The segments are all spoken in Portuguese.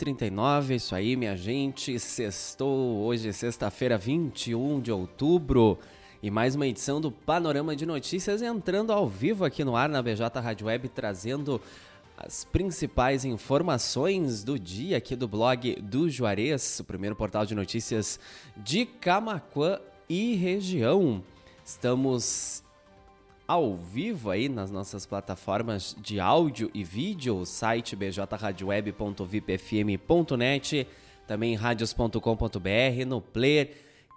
39, isso aí, minha gente. Sextou, hoje é sexta-feira, 21 de outubro. E mais uma edição do Panorama de Notícias entrando ao vivo aqui no ar na BJ Rádio Web, trazendo as principais informações do dia aqui do blog do Juarez, o primeiro portal de notícias de Camaquã e região. Estamos ao vivo aí nas nossas plataformas de áudio e vídeo, o site bjradioweb.vipfm.net, também radios.com.br, no player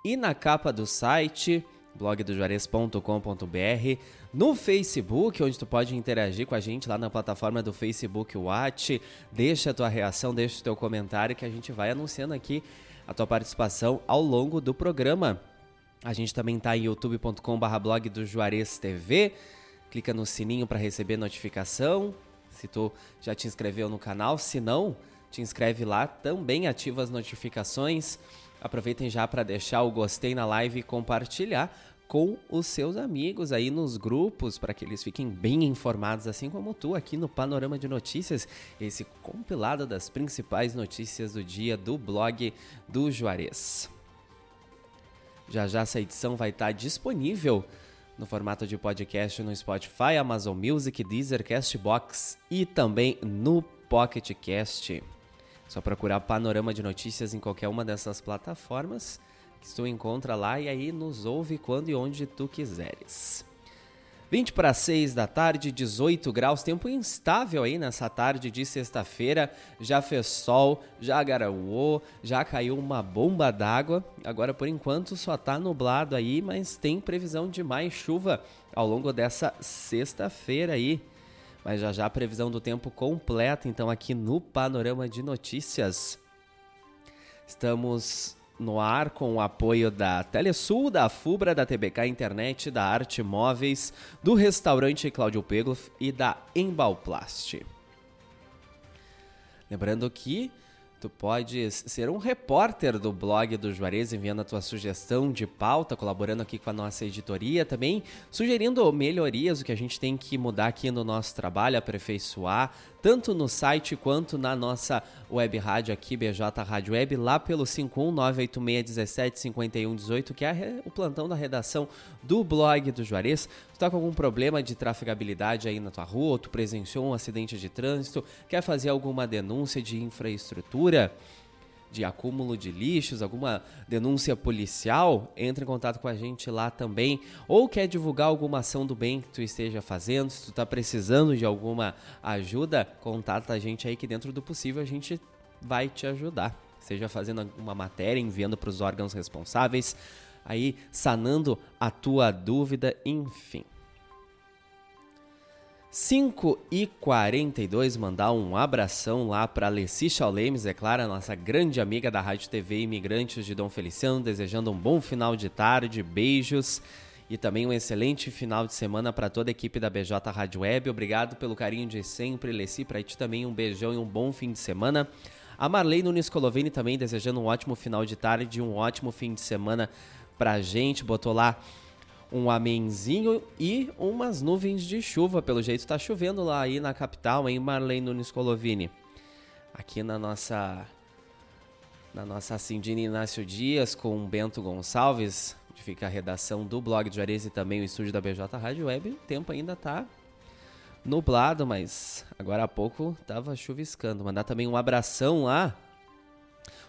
e na capa do site blogdojuarez.com.br, no Facebook, onde tu pode interagir com a gente lá na plataforma do Facebook Watch, deixa a tua reação, deixa o teu comentário que a gente vai anunciando aqui a tua participação ao longo do programa. A gente também está em youtube.com.br blog do Juarez TV. Clica no sininho para receber notificação. Se tu já te inscreveu no canal, se não, te inscreve lá. Também ativa as notificações. Aproveitem já para deixar o gostei na live e compartilhar com os seus amigos aí nos grupos para que eles fiquem bem informados, assim como tu aqui no Panorama de Notícias, esse compilado das principais notícias do dia do blog do Juarez. Já já essa edição vai estar disponível no formato de podcast no Spotify, Amazon Music, Deezer, Castbox e também no Pocket Cast. Só procurar Panorama de Notícias em qualquer uma dessas plataformas que tu encontra lá e aí nos ouve quando e onde tu quiseres. 20 para 6 da tarde, 18 graus, tempo instável aí nessa tarde de sexta-feira. Já fez sol, já garoou, já caiu uma bomba d'água. Agora por enquanto só tá nublado aí, mas tem previsão de mais chuva ao longo dessa sexta-feira aí. Mas já já a previsão do tempo completa, então aqui no Panorama de Notícias. Estamos no ar com o apoio da Telesul, da Fubra, da TBK Internet, da Arte Móveis, do restaurante Cláudio Pegloff e da Embalplast. Lembrando que Tu podes ser um repórter do blog do Juarez, enviando a tua sugestão de pauta, colaborando aqui com a nossa editoria, também sugerindo melhorias, o que a gente tem que mudar aqui no nosso trabalho, aperfeiçoar, tanto no site quanto na nossa web rádio aqui, BJ Rádio Web, lá pelo 51986175118, que é o plantão da redação do blog do Juarez. Tu tá com algum problema de trafegabilidade aí na tua rua, ou tu presenciou um acidente de trânsito, quer fazer alguma denúncia de infraestrutura? De acúmulo de lixos, alguma denúncia policial, entre em contato com a gente lá também. Ou quer divulgar alguma ação do bem que tu esteja fazendo, se tu está precisando de alguma ajuda, contata a gente aí que dentro do possível a gente vai te ajudar. Seja fazendo uma matéria, enviando para os órgãos responsáveis, aí sanando a tua dúvida, enfim. 5 e 42 mandar um abração lá para Alessi Chaulemes, é claro, nossa grande amiga da Rádio TV Imigrantes de Dom Feliciano, desejando um bom final de tarde, beijos e também um excelente final de semana para toda a equipe da BJ Rádio Web. Obrigado pelo carinho de sempre, Alessi, para ti também um beijão e um bom fim de semana. A Marley Nunes Colovini também desejando um ótimo final de tarde, um ótimo fim de semana pra gente, botou lá um amenzinho e umas nuvens de chuva. Pelo jeito tá chovendo lá aí na capital, em Marlene Nunes Colovini. Aqui na nossa na nossa Cindina Inácio Dias com Bento Gonçalves, onde fica a redação do blog de Juarez e também o estúdio da BJ Rádio Web. O tempo ainda tá nublado, mas agora há pouco tava chuviscando. Mandar também um abração lá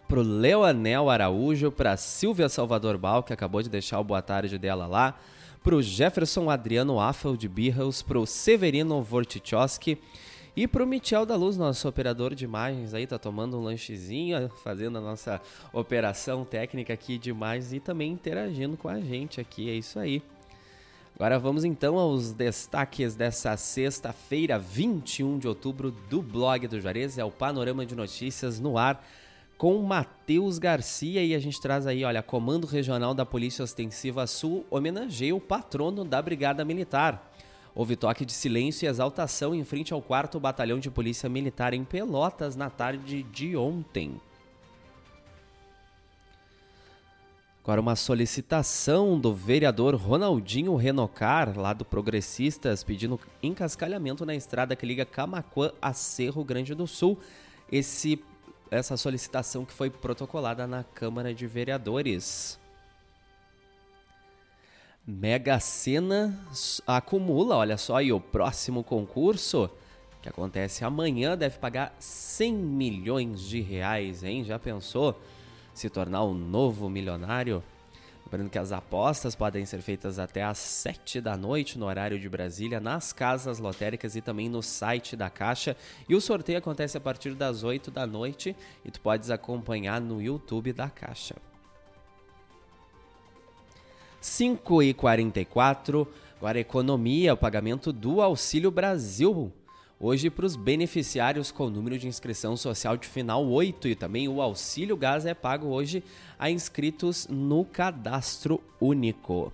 pro Leonel Araújo, pra Silvia Salvador Bal, que acabou de deixar o boa tarde dela lá, pro Jefferson Adriano Affel de Birros, pro Severino Vortichowski e pro Michel da Luz, nosso operador de imagens aí, tá tomando um lanchezinho, fazendo a nossa operação técnica aqui demais e também interagindo com a gente aqui, é isso aí. Agora vamos então aos destaques dessa sexta-feira, 21 de outubro, do blog do Juarez, é o Panorama de Notícias no ar com Matheus Garcia e a gente traz aí, olha, Comando Regional da Polícia Ostensiva Sul homenageia o patrono da Brigada Militar. Houve toque de silêncio e exaltação em frente ao 4 Batalhão de Polícia Militar em Pelotas na tarde de ontem. Agora uma solicitação do vereador Ronaldinho Renocar, lá do Progressistas, pedindo encascalhamento na estrada que liga Camacuã a Cerro Grande do Sul. Esse essa solicitação que foi protocolada na Câmara de Vereadores. Mega Sena acumula, olha só, e o próximo concurso que acontece amanhã deve pagar 100 milhões de reais, hein? Já pensou se tornar um novo milionário? Lembrando que as apostas podem ser feitas até às 7 da noite no horário de Brasília, nas casas lotéricas e também no site da Caixa. E o sorteio acontece a partir das 8 da noite e tu podes acompanhar no YouTube da Caixa. 5 e 44 agora economia, o pagamento do Auxílio Brasil hoje para os beneficiários com número de inscrição social de final 8 e também o auxílio gás é pago hoje a inscritos no cadastro único.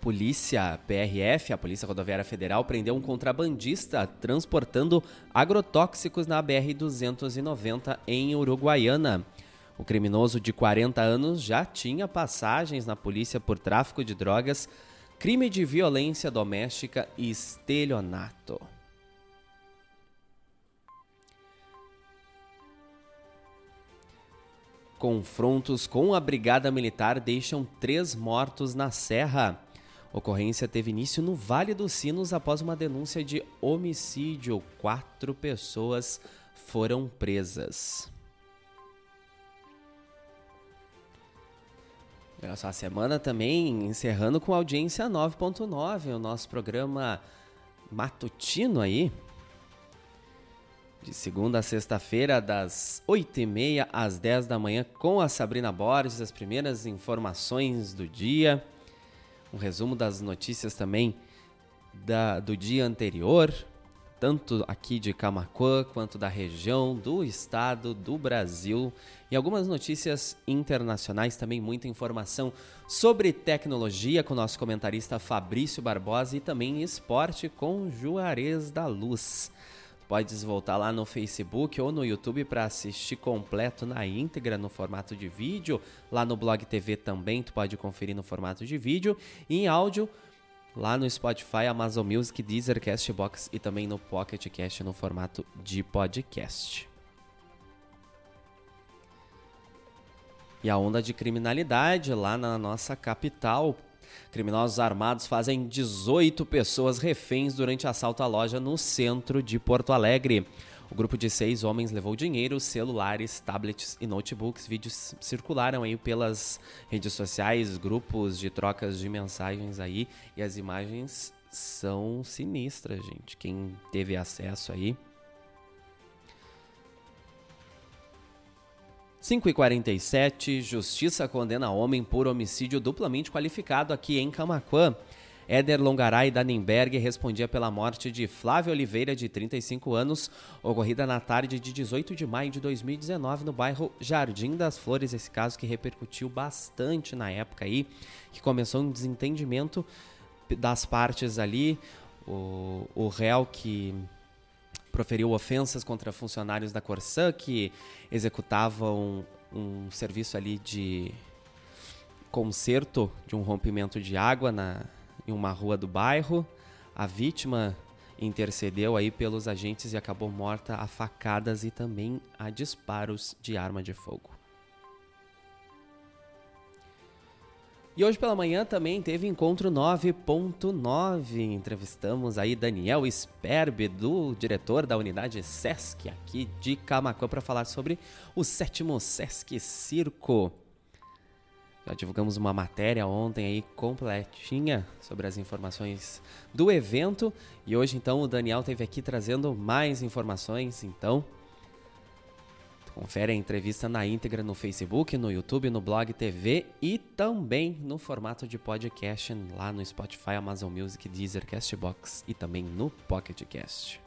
Polícia PRF, a Polícia Rodoviária Federal, prendeu um contrabandista transportando agrotóxicos na BR-290 em Uruguaiana. O criminoso de 40 anos já tinha passagens na polícia por tráfico de drogas crime de violência doméstica e estelionato. Confrontos com a Brigada Militar deixam três mortos na Serra. Ocorrência teve início no Vale dos Sinos após uma denúncia de homicídio. Quatro pessoas foram presas. Olha só, a semana também encerrando com audiência 9.9, o nosso programa matutino aí. De segunda a sexta-feira, das 8h30 às 10 da manhã, com a Sabrina Borges, as primeiras informações do dia. Um resumo das notícias também da, do dia anterior tanto aqui de Camacuã quanto da região, do estado, do Brasil e algumas notícias internacionais, também muita informação sobre tecnologia com o nosso comentarista Fabrício Barbosa e também esporte com Juarez da Luz. Podes voltar lá no Facebook ou no YouTube para assistir completo na íntegra no formato de vídeo. Lá no Blog TV também tu pode conferir no formato de vídeo e em áudio lá no Spotify, Amazon Music, Deezer, Castbox e também no Pocket Cast no formato de podcast. E a onda de criminalidade lá na nossa capital. Criminosos armados fazem 18 pessoas reféns durante assalto à loja no centro de Porto Alegre. O grupo de seis homens levou dinheiro, celulares, tablets e notebooks. Vídeos circularam aí pelas redes sociais, grupos de trocas de mensagens aí e as imagens são sinistras, gente. Quem teve acesso aí. 5 e 47 Justiça condena homem por homicídio duplamente qualificado aqui em Camaquã. Éder Longaray Dannenberg respondia pela morte de Flávia Oliveira, de 35 anos, ocorrida na tarde de 18 de maio de 2019 no bairro Jardim das Flores. Esse caso que repercutiu bastante na época aí, que começou um desentendimento das partes ali. O, o réu que proferiu ofensas contra funcionários da Corsã que executavam um serviço ali de conserto de um rompimento de água na, em uma rua do bairro. A vítima intercedeu aí pelos agentes e acabou morta a facadas e também a disparos de arma de fogo. E hoje pela manhã também teve encontro 9.9. Entrevistamos aí Daniel Sperbe, do diretor da unidade SESC aqui de Camacuã, para falar sobre o sétimo SESC Circo. Já divulgamos uma matéria ontem aí completinha sobre as informações do evento e hoje então o Daniel teve aqui trazendo mais informações, então confere a entrevista na íntegra no Facebook, no YouTube, no Blog TV e também no formato de podcast lá no Spotify, Amazon Music, Deezer, Castbox e também no Pocket Cast.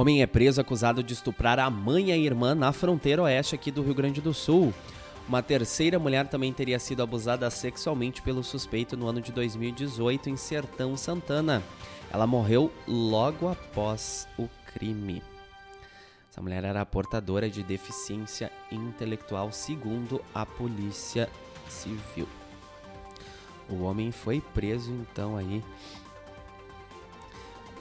Homem é preso acusado de estuprar a mãe e a irmã na fronteira oeste aqui do Rio Grande do Sul. Uma terceira mulher também teria sido abusada sexualmente pelo suspeito no ano de 2018 em Sertão Santana. Ela morreu logo após o crime. Essa mulher era portadora de deficiência intelectual, segundo a Polícia Civil. O homem foi preso então aí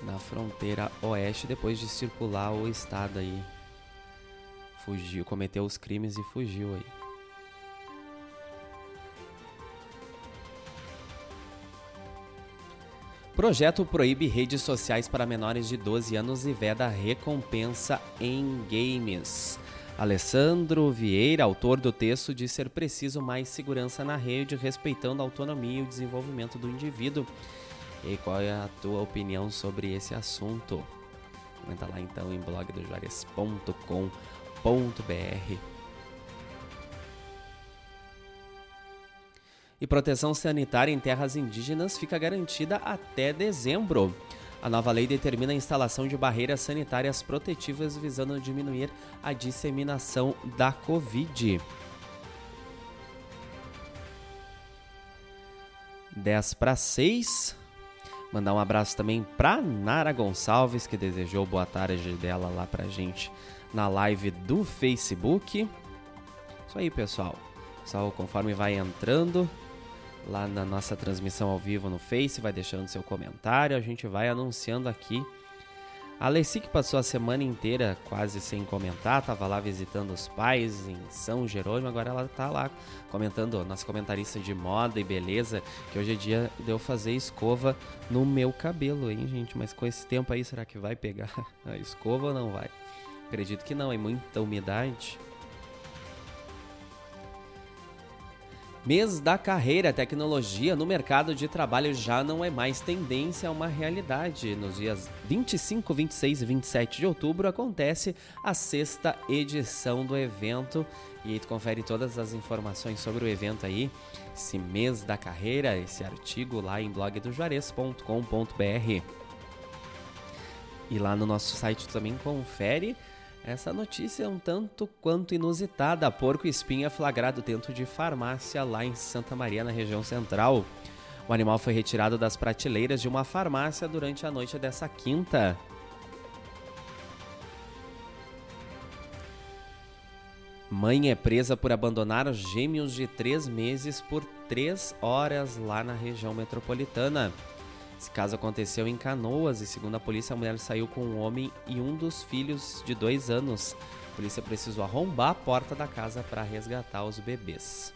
na fronteira oeste depois de circular o estado aí. Fugiu, cometeu os crimes e fugiu aí. Projeto proíbe redes sociais para menores de 12 anos e veda recompensa em games. Alessandro Vieira, autor do texto, diz ser preciso mais segurança na rede, respeitando a autonomia e o desenvolvimento do indivíduo. E qual é a tua opinião sobre esse assunto? Comenta lá então em blogdojuarez.com.br. e proteção sanitária em terras indígenas fica garantida até dezembro. A nova lei determina a instalação de barreiras sanitárias protetivas visando diminuir a disseminação da Covid. 10 para 6. Mandar um abraço também para Nara Gonçalves, que desejou boa tarde dela lá pra gente na live do Facebook. Isso aí, pessoal. Pessoal, conforme vai entrando, lá na nossa transmissão ao vivo no Face, vai deixando seu comentário, a gente vai anunciando aqui. A Alessi que passou a semana inteira quase sem comentar, tava lá visitando os pais em São Jerônimo, agora ela tá lá comentando, nossa comentarista de moda e beleza, que hoje é dia de eu fazer escova no meu cabelo, hein, gente? Mas com esse tempo aí, será que vai pegar a escova ou não vai? Acredito que não, é muita umidade. Mês da carreira, tecnologia no mercado de trabalho já não é mais tendência, é uma realidade. Nos dias 25, 26 e 27 de outubro acontece a sexta edição do evento e aí tu confere todas as informações sobre o evento aí, esse mês da carreira, esse artigo lá em blogdojuarez.com.br. E lá no nosso site também confere essa notícia é um tanto quanto inusitada. Porco espinha flagrado dentro de farmácia lá em Santa Maria, na região central. O animal foi retirado das prateleiras de uma farmácia durante a noite dessa quinta. Mãe é presa por abandonar os gêmeos de três meses por três horas lá na região metropolitana. Esse caso aconteceu em Canoas e, segundo a polícia, a mulher saiu com um homem e um dos filhos de dois anos. A polícia precisou arrombar a porta da casa para resgatar os bebês.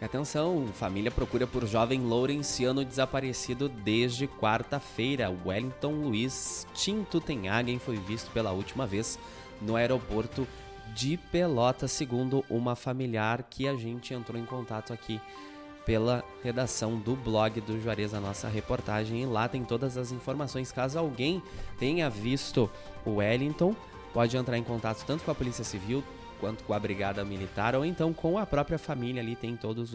Atenção, família procura por jovem lourenciano desaparecido desde quarta-feira. Wellington Luiz Tinto Tenhagen foi visto pela última vez no aeroporto de Pelota, segundo uma familiar que a gente entrou em contato aqui pela redação do blog do Juarez, a nossa reportagem. E lá tem todas as informações. Caso alguém tenha visto o Wellington, pode entrar em contato tanto com a Polícia Civil quanto com a Brigada Militar ou então com a própria família. Ali tem todas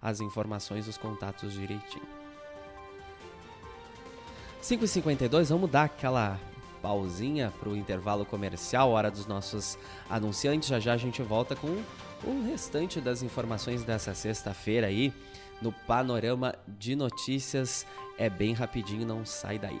as informações, os contatos direitinho. 5h52, vamos dar aquela pausinha para o intervalo comercial, hora dos nossos anunciantes. Já já a gente volta com o restante das informações dessa sexta-feira aí no panorama de notícias. É bem rapidinho, não sai daí.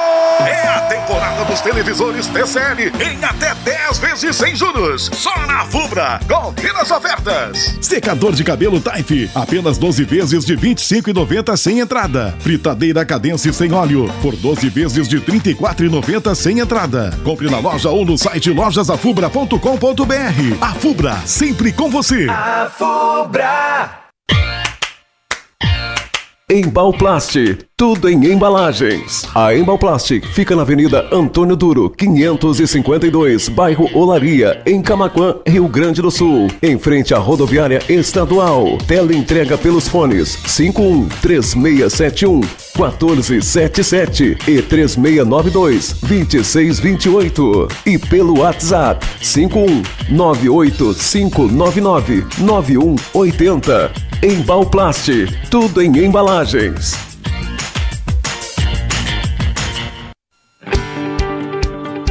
É a temporada dos televisores TCL em até 10 vezes sem juros. Só na Fubra. Confira as ofertas. Secador de cabelo Taif, apenas 12 vezes de 25,90 sem entrada. Fritadeira Cadence sem óleo, por 12 vezes de 34,90 sem entrada. Compre na loja ou no site lojasafubra.com.br. A Fubra, sempre com você. A Fubra. Embalplast, tudo em embalagens. A Embalplast fica na Avenida Antônio Duro, 552, bairro Olaria, em Camaquã, Rio Grande do Sul, em frente à rodoviária estadual. Tela entrega pelos fones 51 3671 1477 e 3692 2628 e pelo WhatsApp 51 98599 9180. Embalplast, tudo em embalagens.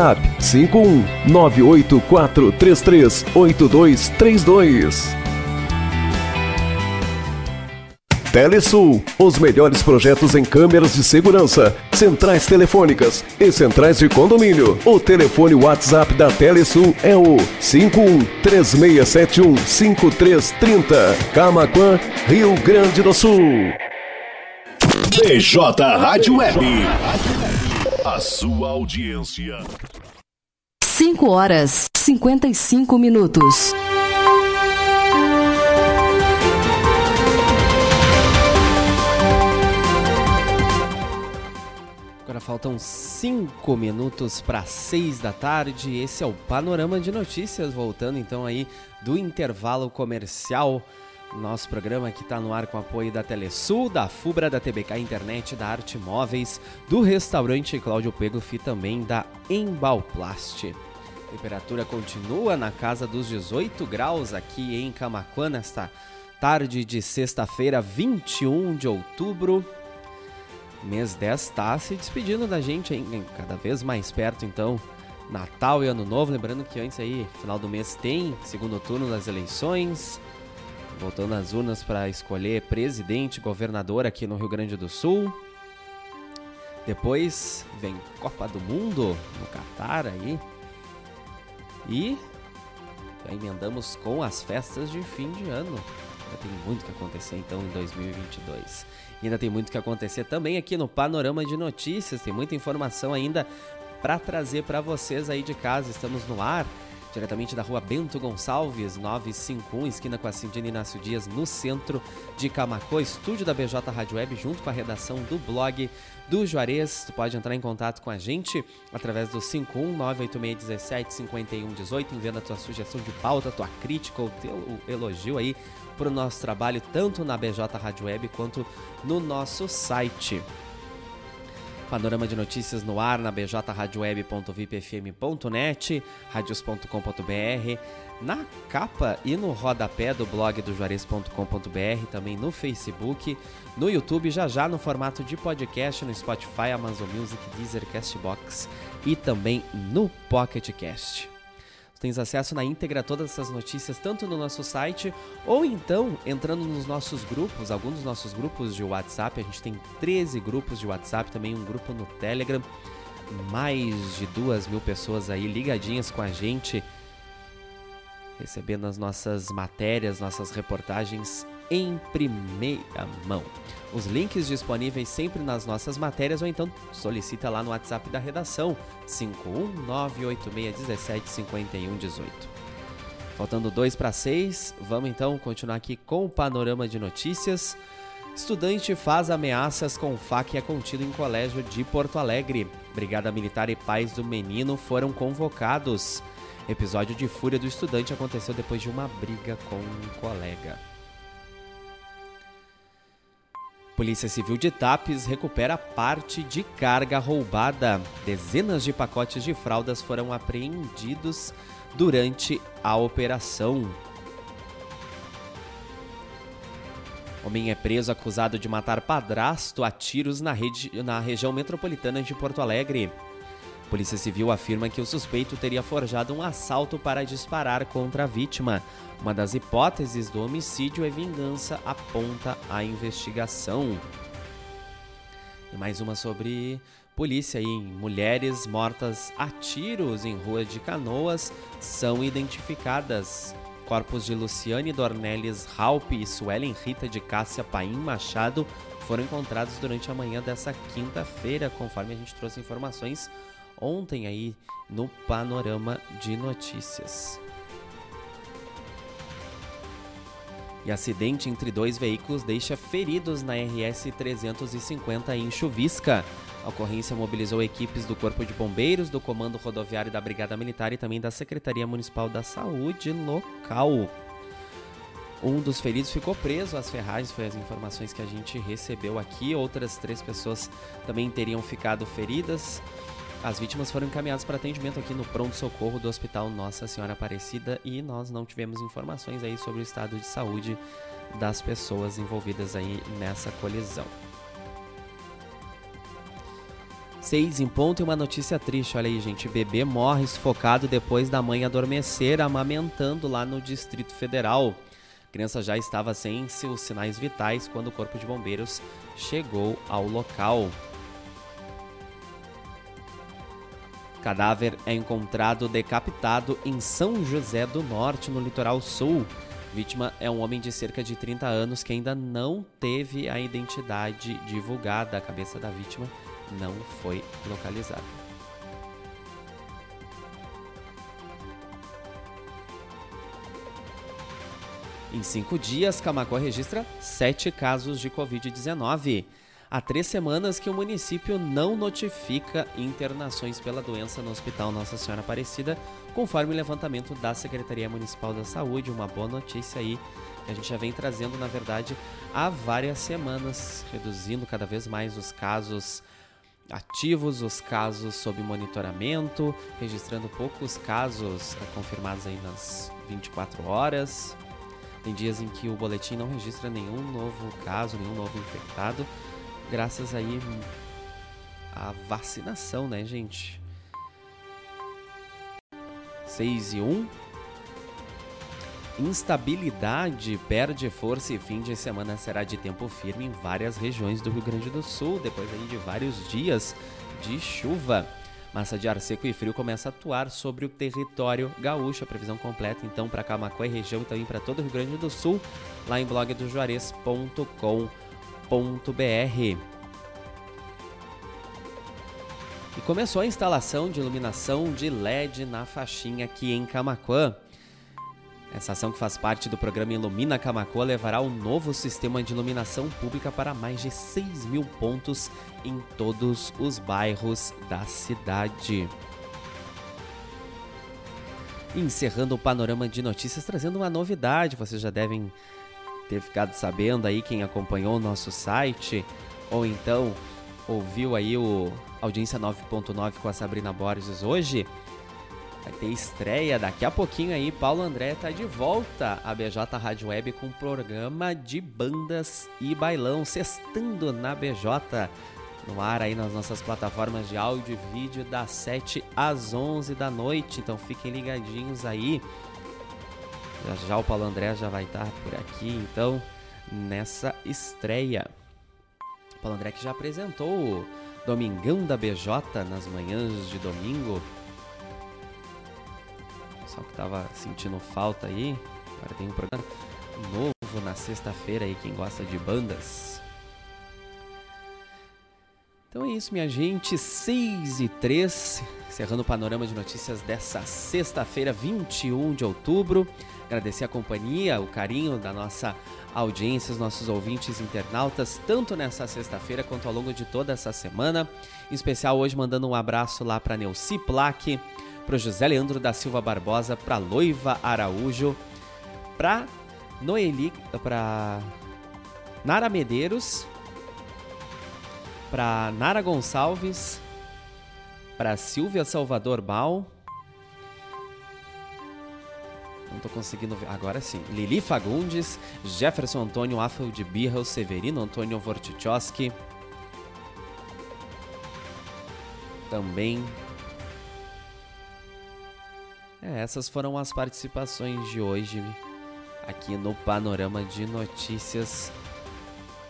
WhatsApp 51 984338232. Telesul, os melhores projetos em câmeras de segurança, centrais telefônicas e centrais de condomínio. O telefone WhatsApp da Telesul é o 5136715330. Camaquã, Rio Grande do Sul. BJ Rádio Web. A sua audiência. 5 horas 55 minutos. Agora faltam 5 minutos para 6 da tarde. Esse é o Panorama de Notícias, voltando então aí do intervalo comercial. Nosso programa que está no ar com apoio da Telesul, da Fubra, da TBK Internet, da Arte Móveis, do restaurante Cláudio Pegloff e também da Embalplast. Temperatura continua na casa dos 18 graus aqui em Camaquã nesta tarde de sexta-feira, 21 de outubro. Mês 10 está se despedindo da gente, hein? cada vez mais perto então. Natal e Ano Novo, lembrando que antes aí, final do mês tem segundo turno das eleições voltando às urnas para escolher presidente, governador aqui no Rio Grande do Sul. Depois vem Copa do Mundo no Catar aí. E já emendamos com as festas de fim de ano. Ainda tem muito que acontecer então em 2022. E ainda tem muito que acontecer também aqui no Panorama de Notícias. Tem muita informação ainda para trazer para vocês aí de casa. Estamos no ar diretamente da rua Bento Gonçalves, 951, esquina com a Cindina Inácio Dias, no centro de Camacô, estúdio da BJ Rádio Web, junto com a redação do blog do Juarez. Tu pode entrar em contato com a gente através do 51986175118, enviando a tua sugestão de pauta, tua crítica ou teu elogio aí para o nosso trabalho, tanto na BJ Rádio Web quanto no nosso site. Panorama de notícias no ar na bjradioweb.vipfm.net, radios.com.br, na capa e no rodapé do blog do juarez.com.br, também no Facebook, no YouTube, já já no formato de podcast no Spotify, Amazon Music, Deezer, Castbox e também no Pocket Cast tens acesso na íntegra a todas essas notícias, tanto no nosso site ou então entrando nos nossos grupos, alguns dos nossos grupos de WhatsApp. A gente tem 13 grupos de WhatsApp, também um grupo no Telegram. Mais de duas mil pessoas aí ligadinhas com a gente, recebendo as nossas matérias, nossas reportagens em primeira mão. Os links disponíveis sempre nas nossas matérias ou então solicita lá no WhatsApp da redação 51986175118. Faltando dois para seis, vamos então continuar aqui com o panorama de notícias. Estudante faz ameaças com faca e é contido em colégio de Porto Alegre. Brigada Militar e pais do menino foram convocados. Episódio de fúria do estudante aconteceu depois de uma briga com um colega. Polícia Civil de Tapes recupera parte de carga roubada. Dezenas de pacotes de fraldas foram apreendidos durante a operação. Homem é preso acusado de matar padrasto a tiros na, rede, na região metropolitana de Porto Alegre. Polícia Civil afirma que o suspeito teria forjado um assalto para disparar contra a vítima. Uma das hipóteses do homicídio é vingança, aponta a investigação. E mais uma sobre polícia aí. Mulheres mortas a tiros em rua de Canoas são identificadas. Corpos de Luciane Dornelles Raup e Suelen Rita de Cássia Paim Machado foram encontrados durante a manhã dessa quinta-feira, conforme a gente trouxe informações ontem aí no Panorama de Notícias. E acidente entre dois veículos deixa feridos na RS 350 em Chuvisca. A ocorrência mobilizou equipes do Corpo de Bombeiros, do Comando Rodoviário da Brigada Militar e também da Secretaria Municipal da Saúde local. Um dos feridos ficou preso às ferragens, foi as informações que a gente recebeu aqui. Outras três pessoas também teriam ficado feridas. As vítimas foram encaminhadas para atendimento aqui no pronto-socorro do Hospital Nossa Senhora Aparecida e nós não tivemos informações aí sobre o estado de saúde das pessoas envolvidas aí nessa colisão. Seis em ponto e uma notícia triste, olha aí gente, bebê morre sufocado depois da mãe adormecer amamentando lá no Distrito Federal. A criança já estava sem seus sinais vitais quando o corpo de bombeiros chegou ao local. Cadáver é encontrado decapitado em São José do Norte, no litoral sul. Vítima é um homem de cerca de 30 anos que ainda não teve a identidade divulgada. A cabeça da vítima não foi localizada. Em cinco dias, Camacó registra sete casos de Covid-19. Há três semanas que o município não notifica internações pela doença no Hospital Nossa Senhora Aparecida, conforme o levantamento da Secretaria Municipal da Saúde. Uma boa notícia aí que a gente já vem trazendo, na verdade, há várias semanas, reduzindo cada vez mais os casos ativos, os casos sob monitoramento, registrando poucos casos confirmados aí nas 24 horas. Tem dias em que o boletim não registra nenhum novo caso, nenhum novo infectado graças aí à vacinação, né, gente? 6 e 1. Instabilidade perde força e fim de semana será de tempo firme em várias regiões do Rio Grande do Sul, depois aí de vários dias de chuva. Massa de ar seco e frio começa a atuar sobre o território gaúcho. A previsão completa então para Camacuã e região e também para todo o Rio Grande do Sul, lá em e começou a instalação de iluminação de LED na faixinha aqui em Camacuã. Essa ação que faz parte do programa Ilumina Camacuã levará um novo sistema de iluminação pública para mais de 6 mil pontos em todos os bairros da cidade. encerrando o panorama de notícias, trazendo uma novidade, vocês já devem ter ficado sabendo aí quem acompanhou o nosso site ou então ouviu aí o Audiência 9.9 com a Sabrina Borges hoje. Vai ter estreia daqui a pouquinho aí. Paulo André tá de volta à BJ Rádio Web com programa de bandas e bailão, sextando na BJ. No ar aí nas nossas plataformas de áudio e vídeo das 7 às 11 da noite. Então fiquem ligadinhos aí. Já já o Paulo André já vai estar por aqui, então, nessa estreia. O Paulo André que já apresentou o Domingão da BJ nas manhãs de domingo. Só que tava sentindo falta aí. Agora tem um programa novo na sexta-feira aí, quem gosta de bandas. Então é isso, minha gente. 6 e 3, encerrando o panorama de notícias dessa sexta-feira, 21 de outubro. Agradecer a companhia, o carinho da nossa audiência, os nossos ouvintes internautas, tanto nessa sexta-feira quanto ao longo de toda essa semana. Em especial hoje mandando um abraço lá para Neuci Plaque, para José Leandro da Silva Barbosa, para Loiva Araújo, para Noeli, para Nara Medeiros, para Nara Gonçalves, para Silvia Salvador Bal, não tô conseguindo ver. Agora sim. Lili Fagundes, Jefferson Antônio Affel de Birra, Severino Antônio Vortichowski. Também. É, essas foram as participações de hoje aqui no Panorama de Notícias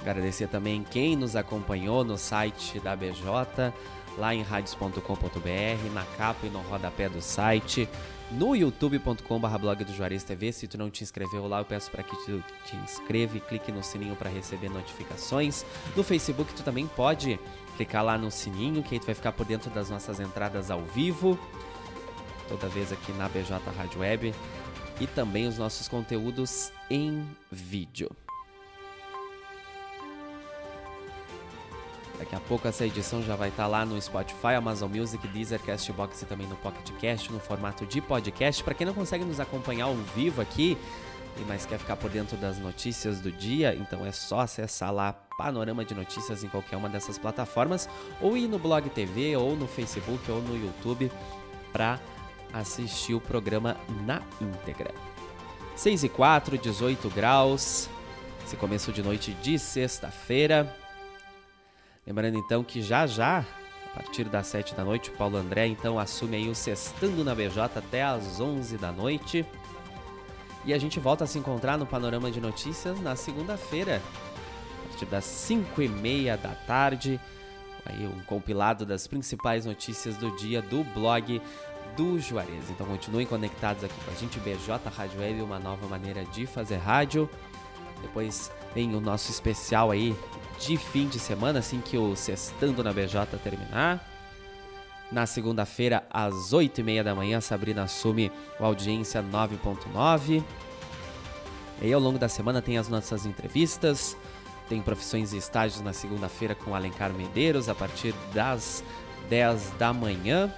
Agradecer também quem nos acompanhou no site da BJ, lá em radios.com.br, na capa e no rodapé do site, no youtube.com.br blog do Juarez TV. Se tu não te inscreveu lá, eu peço para que tu te inscreva e clique no sininho para receber notificações. No Facebook tu também pode clicar lá no sininho, que aí tu vai ficar por dentro das nossas entradas ao vivo, toda vez aqui na BJ Rádio Web, e também os nossos conteúdos em vídeo. Daqui a pouco essa edição já vai estar tá lá no Spotify, Amazon Music, Deezer, Castbox e também no Pocket Cast, no formato de podcast. Para quem não consegue nos acompanhar ao vivo aqui, mas quer ficar por dentro das notícias do dia, então é só acessar lá Panorama de Notícias em qualquer uma dessas plataformas, ou ir no Blog TV, ou no Facebook, ou no YouTube, para assistir o programa na íntegra. 6 e 4, 18 graus, esse começo de noite de sexta-feira. Lembrando então que já já, a partir das 7 da noite, o Paulo André então assume aí o Sextando na BJ até às 11 da noite. E a gente volta a se encontrar no Panorama de Notícias na segunda-feira, a partir das 5 e meia da tarde. Aí um compilado das principais notícias do dia do blog do Juarez. Então continuem conectados aqui com a gente, BJ Rádio Web, uma nova maneira de fazer rádio. Depois vem o nosso especial aí de fim de semana, assim que o Sextando na BJ terminar. Na segunda-feira, às 8h30 da manhã, Sabrina assume o Audiência 9.9. E aí, ao longo da semana, tem as nossas entrevistas. Tem profissões e estágios na segunda-feira com Alencar Medeiros, a partir das 10 da manhã.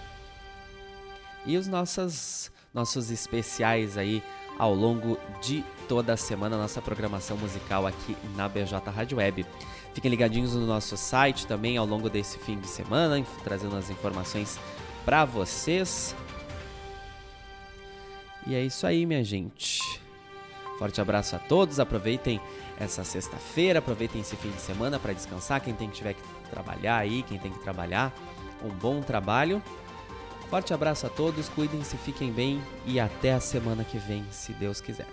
E os nossos, nossos especiais aí ao longo de toda a semana, nossa programação musical aqui na BJ Rádio Web. Fiquem ligadinhos no nosso site também ao longo desse fim de semana, trazendo as informações para vocês. E é isso aí, minha gente. Forte abraço a todos. Aproveitem essa sexta-feira, aproveitem esse fim de semana para descansar. Quem tem que tiver que trabalhar aí, quem tem que trabalhar, um bom trabalho. Forte abraço a todos, cuidem-se, fiquem bem e até a semana que vem, se Deus quiser.